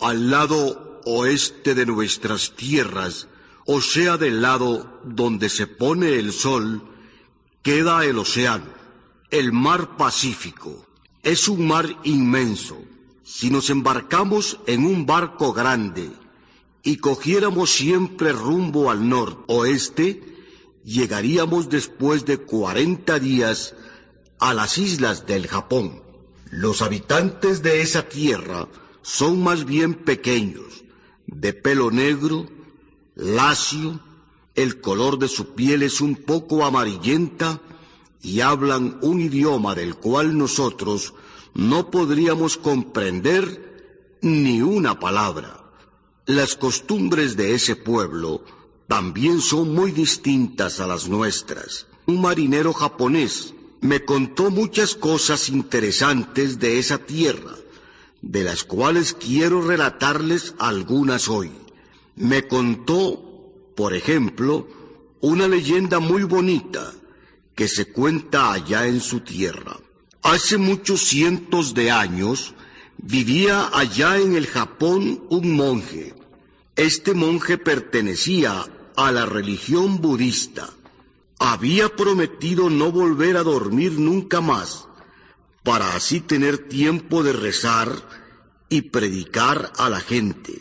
Al lado oeste de nuestras tierras, o sea del lado donde se pone el sol, queda el océano, el mar Pacífico. Es un mar inmenso. Si nos embarcamos en un barco grande y cogiéramos siempre rumbo al noroeste, llegaríamos después de cuarenta días a las islas del Japón. Los habitantes de esa tierra son más bien pequeños, de pelo negro, lacio, el color de su piel es un poco amarillenta y hablan un idioma del cual nosotros no podríamos comprender ni una palabra. Las costumbres de ese pueblo también son muy distintas a las nuestras. Un marinero japonés me contó muchas cosas interesantes de esa tierra, de las cuales quiero relatarles algunas hoy. Me contó, por ejemplo, una leyenda muy bonita que se cuenta allá en su tierra. Hace muchos cientos de años vivía allá en el Japón un monje. Este monje pertenecía a la religión budista. Había prometido no volver a dormir nunca más, para así tener tiempo de rezar y predicar a la gente.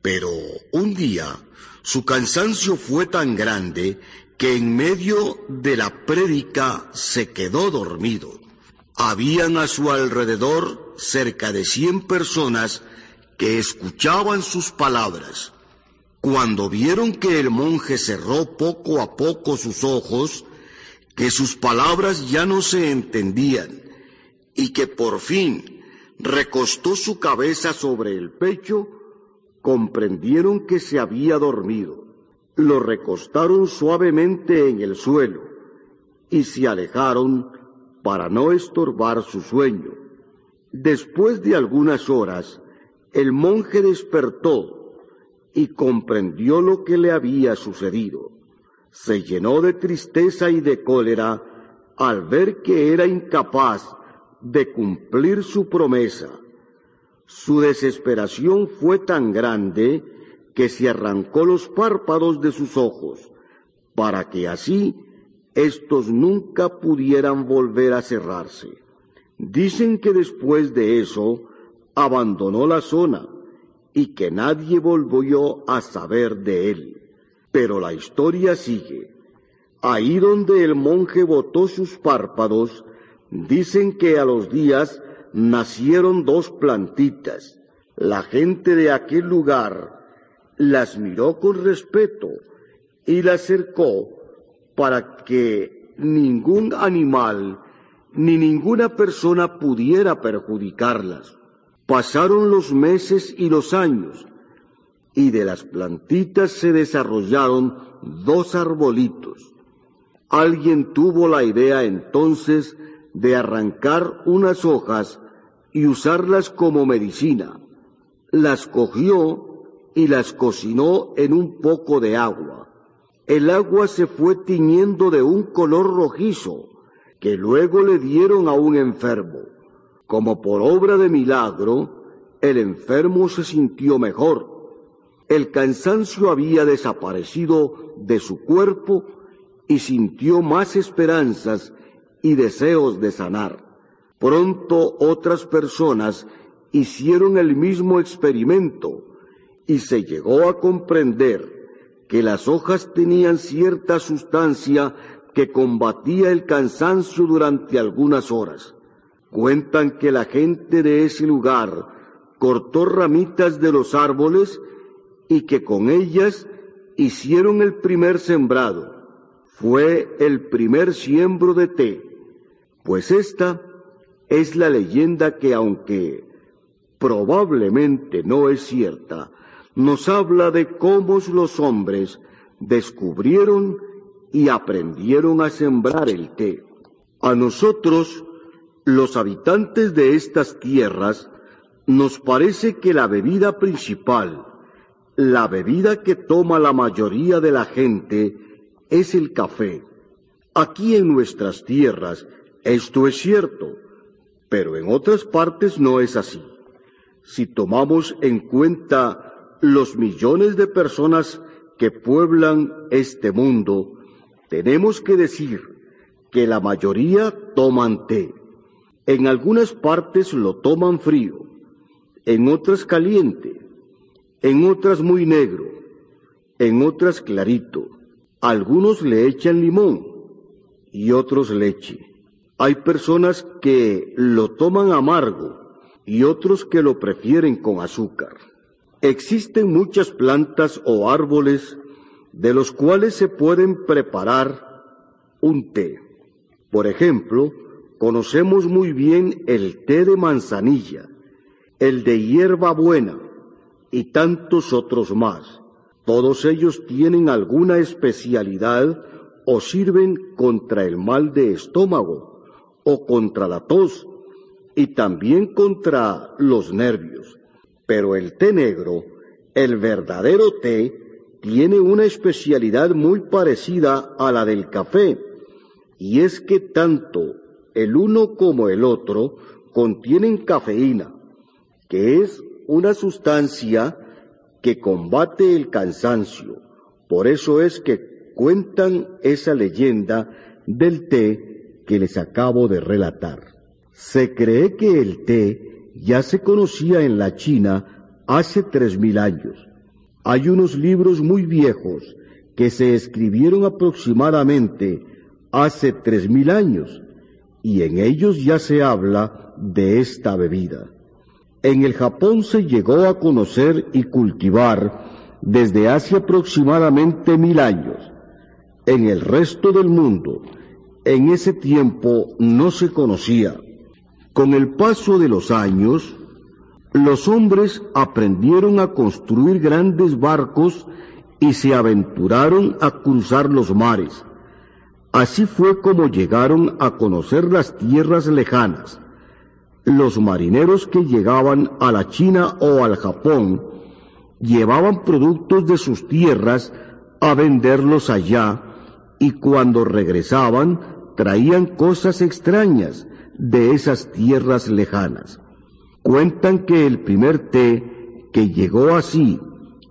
Pero un día su cansancio fue tan grande que en medio de la prédica se quedó dormido. Habían a su alrededor cerca de cien personas que escuchaban sus palabras. Cuando vieron que el monje cerró poco a poco sus ojos, que sus palabras ya no se entendían y que por fin recostó su cabeza sobre el pecho, comprendieron que se había dormido. Lo recostaron suavemente en el suelo y se alejaron para no estorbar su sueño. Después de algunas horas, el monje despertó y comprendió lo que le había sucedido. Se llenó de tristeza y de cólera al ver que era incapaz de cumplir su promesa. Su desesperación fue tan grande que se arrancó los párpados de sus ojos, para que así estos nunca pudieran volver a cerrarse. Dicen que después de eso abandonó la zona y que nadie volvió a saber de él. Pero la historia sigue. Ahí donde el monje botó sus párpados, dicen que a los días nacieron dos plantitas. La gente de aquel lugar las miró con respeto y las cercó para que ningún animal ni ninguna persona pudiera perjudicarlas. Pasaron los meses y los años, y de las plantitas se desarrollaron dos arbolitos. Alguien tuvo la idea entonces de arrancar unas hojas y usarlas como medicina. Las cogió y las cocinó en un poco de agua. El agua se fue tiñendo de un color rojizo que luego le dieron a un enfermo. Como por obra de milagro, el enfermo se sintió mejor. El cansancio había desaparecido de su cuerpo y sintió más esperanzas y deseos de sanar. Pronto otras personas hicieron el mismo experimento y se llegó a comprender que las hojas tenían cierta sustancia que combatía el cansancio durante algunas horas. Cuentan que la gente de ese lugar cortó ramitas de los árboles y que con ellas hicieron el primer sembrado. Fue el primer siembro de té, pues esta es la leyenda que aunque probablemente no es cierta, nos habla de cómo los hombres descubrieron y aprendieron a sembrar el té. A nosotros, los habitantes de estas tierras, nos parece que la bebida principal, la bebida que toma la mayoría de la gente, es el café. Aquí en nuestras tierras esto es cierto, pero en otras partes no es así. Si tomamos en cuenta los millones de personas que pueblan este mundo, tenemos que decir que la mayoría toman té. En algunas partes lo toman frío, en otras caliente, en otras muy negro, en otras clarito. Algunos le echan limón y otros leche. Hay personas que lo toman amargo y otros que lo prefieren con azúcar. Existen muchas plantas o árboles de los cuales se pueden preparar un té. Por ejemplo, conocemos muy bien el té de manzanilla, el de hierba buena y tantos otros más. Todos ellos tienen alguna especialidad o sirven contra el mal de estómago o contra la tos y también contra los nervios. Pero el té negro, el verdadero té, tiene una especialidad muy parecida a la del café, y es que tanto el uno como el otro contienen cafeína, que es una sustancia que combate el cansancio. Por eso es que cuentan esa leyenda del té que les acabo de relatar. Se cree que el té ya se conocía en la China hace tres mil años. Hay unos libros muy viejos que se escribieron aproximadamente hace tres mil años y en ellos ya se habla de esta bebida. En el Japón se llegó a conocer y cultivar desde hace aproximadamente mil años. En el resto del mundo, en ese tiempo no se conocía. Con el paso de los años, los hombres aprendieron a construir grandes barcos y se aventuraron a cruzar los mares. Así fue como llegaron a conocer las tierras lejanas. Los marineros que llegaban a la China o al Japón llevaban productos de sus tierras a venderlos allá y cuando regresaban traían cosas extrañas de esas tierras lejanas. Cuentan que el primer té que llegó así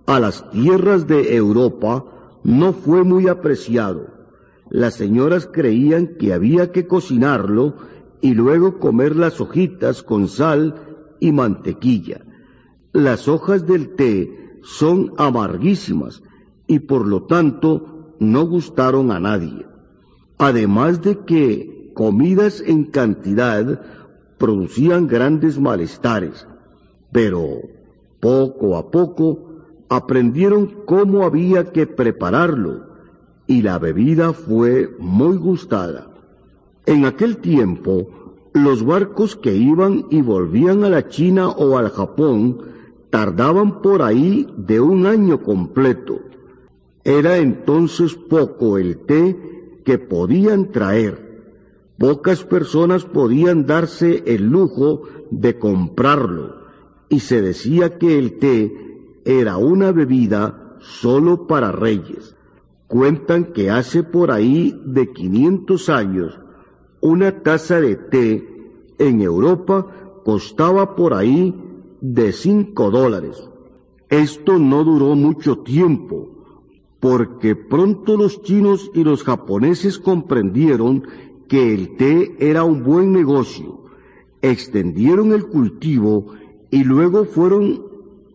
a las tierras de Europa no fue muy apreciado. Las señoras creían que había que cocinarlo y luego comer las hojitas con sal y mantequilla. Las hojas del té son amarguísimas y por lo tanto no gustaron a nadie. Además de que comidas en cantidad producían grandes malestares, pero poco a poco aprendieron cómo había que prepararlo y la bebida fue muy gustada. En aquel tiempo, los barcos que iban y volvían a la China o al Japón tardaban por ahí de un año completo. Era entonces poco el té que podían traer Pocas personas podían darse el lujo de comprarlo y se decía que el té era una bebida solo para reyes. Cuentan que hace por ahí de 500 años una taza de té en Europa costaba por ahí de 5 dólares. Esto no duró mucho tiempo, porque pronto los chinos y los japoneses comprendieron que el té era un buen negocio, extendieron el cultivo y luego fueron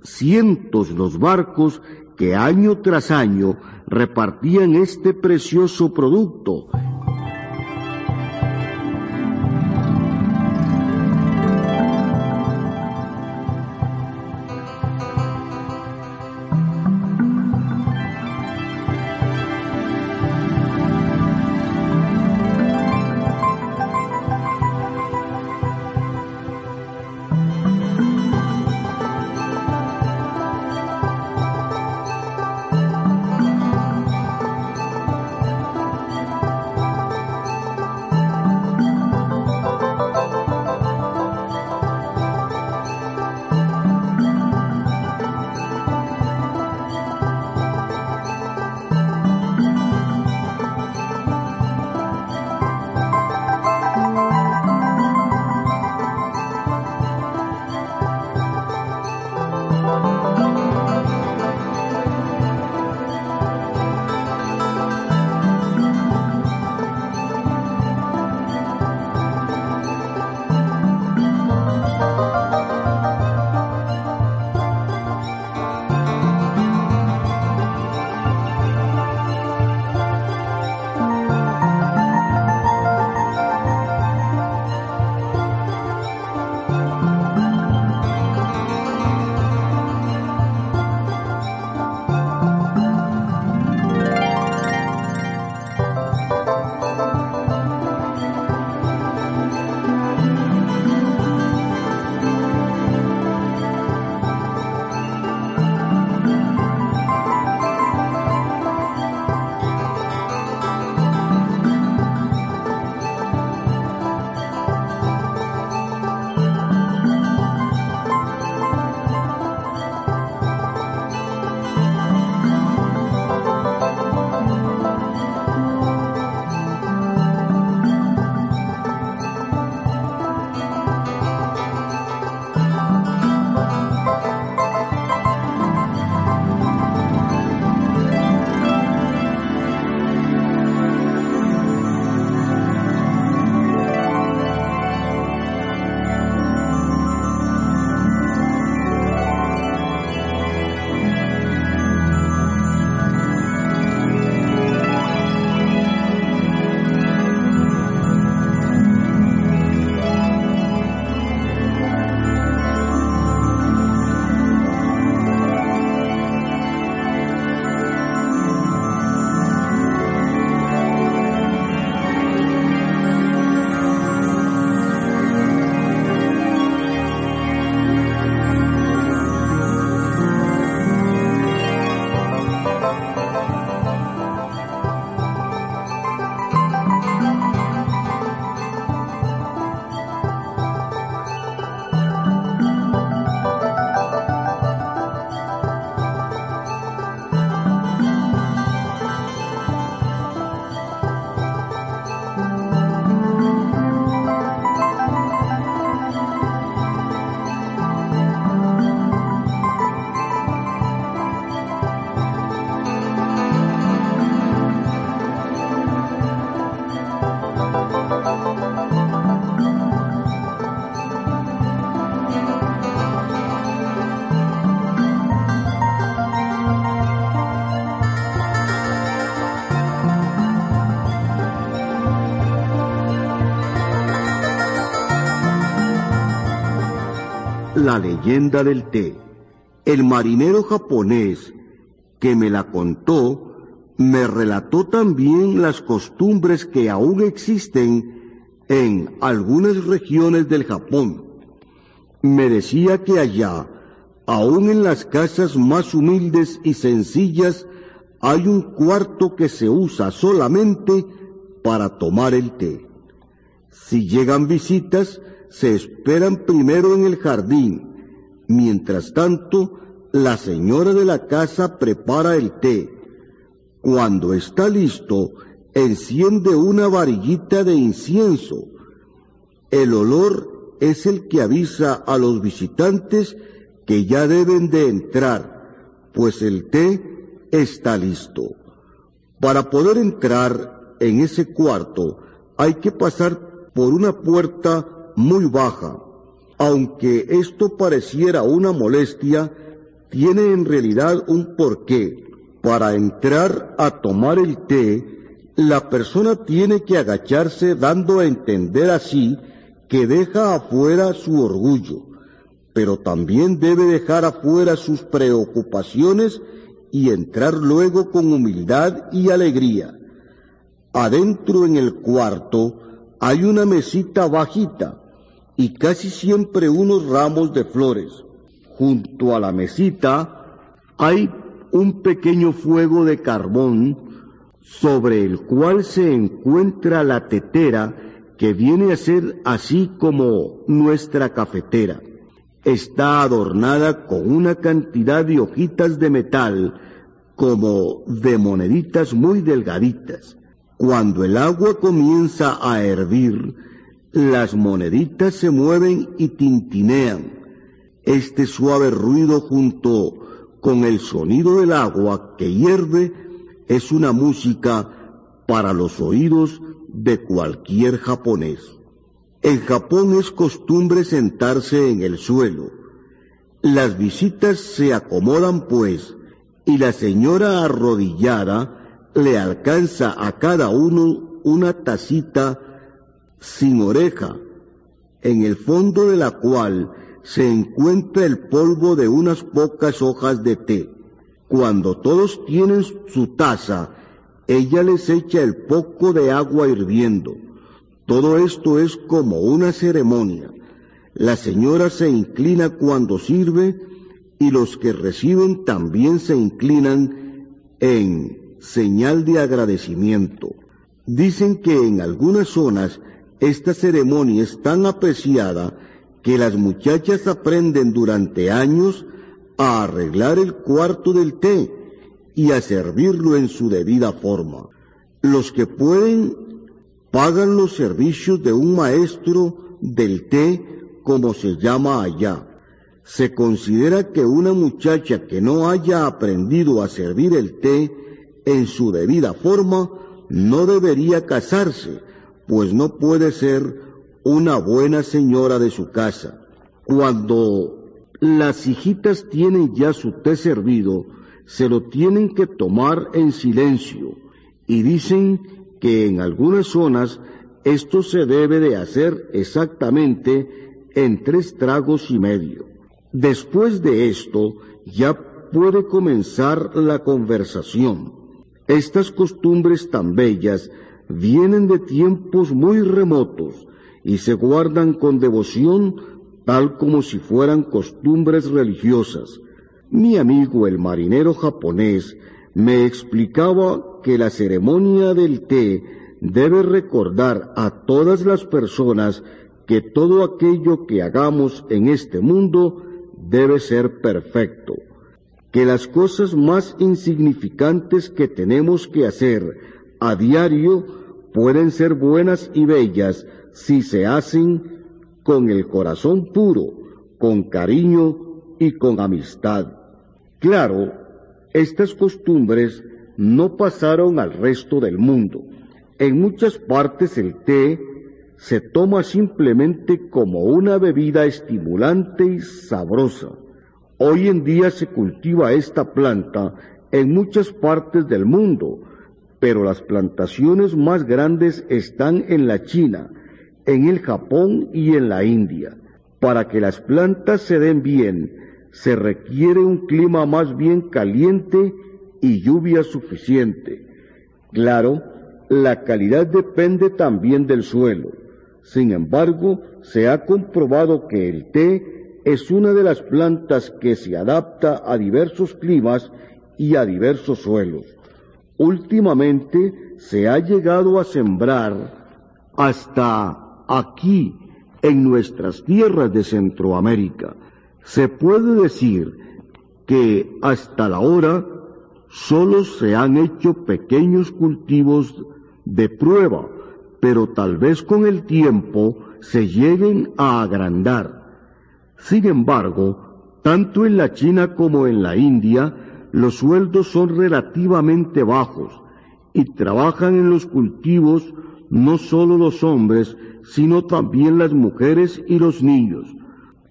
cientos los barcos que año tras año repartían este precioso producto leyenda del té. El marinero japonés que me la contó me relató también las costumbres que aún existen en algunas regiones del Japón. Me decía que allá, aún en las casas más humildes y sencillas, hay un cuarto que se usa solamente para tomar el té. Si llegan visitas, se esperan primero en el jardín. Mientras tanto, la señora de la casa prepara el té. Cuando está listo, enciende una varillita de incienso. El olor es el que avisa a los visitantes que ya deben de entrar, pues el té está listo. Para poder entrar en ese cuarto hay que pasar por una puerta muy baja. Aunque esto pareciera una molestia, tiene en realidad un porqué. Para entrar a tomar el té, la persona tiene que agacharse dando a entender así que deja afuera su orgullo, pero también debe dejar afuera sus preocupaciones y entrar luego con humildad y alegría. Adentro en el cuarto hay una mesita bajita y casi siempre unos ramos de flores. Junto a la mesita hay un pequeño fuego de carbón sobre el cual se encuentra la tetera que viene a ser así como nuestra cafetera. Está adornada con una cantidad de hojitas de metal como de moneditas muy delgaditas. Cuando el agua comienza a hervir, las moneditas se mueven y tintinean. Este suave ruido junto con el sonido del agua que hierve es una música para los oídos de cualquier japonés. En Japón es costumbre sentarse en el suelo. Las visitas se acomodan pues y la señora arrodillada le alcanza a cada uno una tacita sin oreja, en el fondo de la cual se encuentra el polvo de unas pocas hojas de té. Cuando todos tienen su taza, ella les echa el poco de agua hirviendo. Todo esto es como una ceremonia. La señora se inclina cuando sirve y los que reciben también se inclinan en señal de agradecimiento. Dicen que en algunas zonas esta ceremonia es tan apreciada que las muchachas aprenden durante años a arreglar el cuarto del té y a servirlo en su debida forma. Los que pueden pagan los servicios de un maestro del té como se llama allá. Se considera que una muchacha que no haya aprendido a servir el té en su debida forma no debería casarse pues no puede ser una buena señora de su casa. Cuando las hijitas tienen ya su té servido, se lo tienen que tomar en silencio y dicen que en algunas zonas esto se debe de hacer exactamente en tres tragos y medio. Después de esto ya puede comenzar la conversación. Estas costumbres tan bellas vienen de tiempos muy remotos y se guardan con devoción tal como si fueran costumbres religiosas. Mi amigo el marinero japonés me explicaba que la ceremonia del té debe recordar a todas las personas que todo aquello que hagamos en este mundo debe ser perfecto, que las cosas más insignificantes que tenemos que hacer a diario pueden ser buenas y bellas si se hacen con el corazón puro, con cariño y con amistad. Claro, estas costumbres no pasaron al resto del mundo. En muchas partes el té se toma simplemente como una bebida estimulante y sabrosa. Hoy en día se cultiva esta planta en muchas partes del mundo, pero las plantaciones más grandes están en la China, en el Japón y en la India. Para que las plantas se den bien, se requiere un clima más bien caliente y lluvia suficiente. Claro, la calidad depende también del suelo. Sin embargo, se ha comprobado que el té es una de las plantas que se adapta a diversos climas y a diversos suelos. Últimamente se ha llegado a sembrar hasta aquí, en nuestras tierras de Centroamérica. Se puede decir que hasta la hora solo se han hecho pequeños cultivos de prueba, pero tal vez con el tiempo se lleguen a agrandar. Sin embargo, tanto en la China como en la India, los sueldos son relativamente bajos y trabajan en los cultivos no solo los hombres, sino también las mujeres y los niños.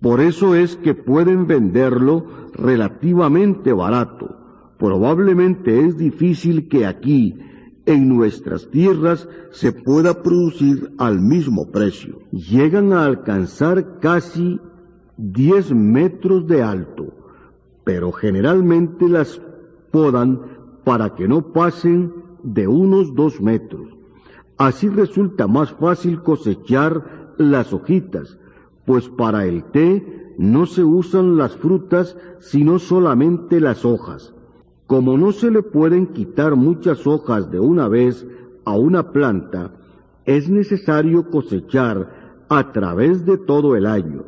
Por eso es que pueden venderlo relativamente barato. Probablemente es difícil que aquí, en nuestras tierras, se pueda producir al mismo precio. Llegan a alcanzar casi 10 metros de alto, pero generalmente las podan para que no pasen de unos dos metros. Así resulta más fácil cosechar las hojitas, pues para el té no se usan las frutas sino solamente las hojas. Como no se le pueden quitar muchas hojas de una vez a una planta, es necesario cosechar a través de todo el año.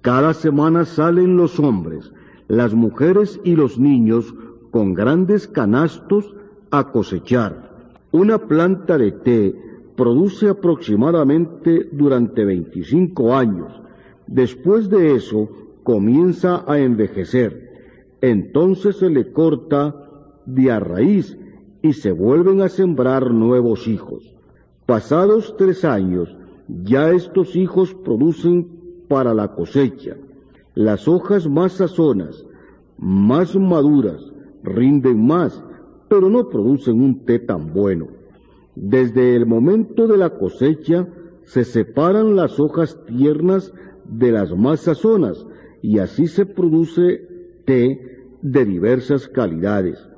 Cada semana salen los hombres, las mujeres y los niños con grandes canastos a cosechar. Una planta de té produce aproximadamente durante 25 años. Después de eso comienza a envejecer. Entonces se le corta de a raíz y se vuelven a sembrar nuevos hijos. Pasados tres años, ya estos hijos producen para la cosecha. Las hojas más sazonas, más maduras, rinden más, pero no producen un té tan bueno. Desde el momento de la cosecha se separan las hojas tiernas de las más sazonas y así se produce té de diversas calidades.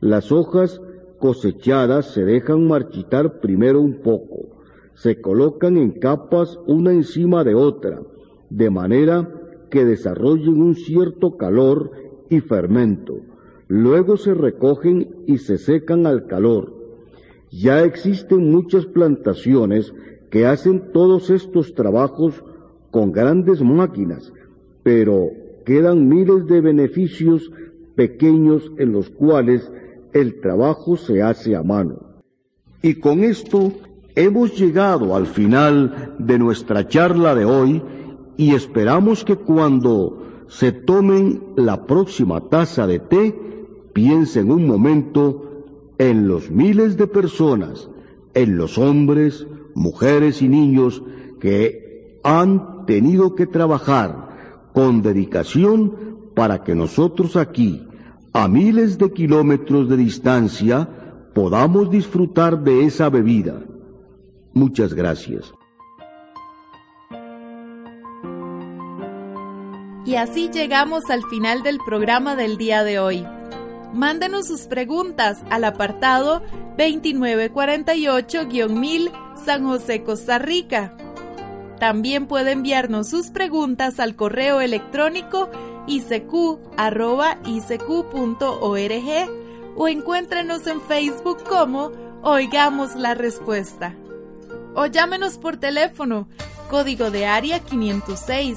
Las hojas cosechadas se dejan marchitar primero un poco, se colocan en capas una encima de otra, de manera que desarrollen un cierto calor y fermento. Luego se recogen y se secan al calor. Ya existen muchas plantaciones que hacen todos estos trabajos con grandes máquinas, pero quedan miles de beneficios pequeños en los cuales el trabajo se hace a mano. Y con esto hemos llegado al final de nuestra charla de hoy y esperamos que cuando se tomen la próxima taza de té, piensen un momento en los miles de personas, en los hombres, mujeres y niños que han tenido que trabajar con dedicación para que nosotros aquí, a miles de kilómetros de distancia, podamos disfrutar de esa bebida. Muchas gracias. Y así llegamos al final del programa del día de hoy. Mándenos sus preguntas al apartado 2948-1000 San José, Costa Rica. También puede enviarnos sus preguntas al correo electrónico icq.org o encuéntrenos en Facebook como Oigamos la Respuesta. O llámenos por teléfono, código de área 506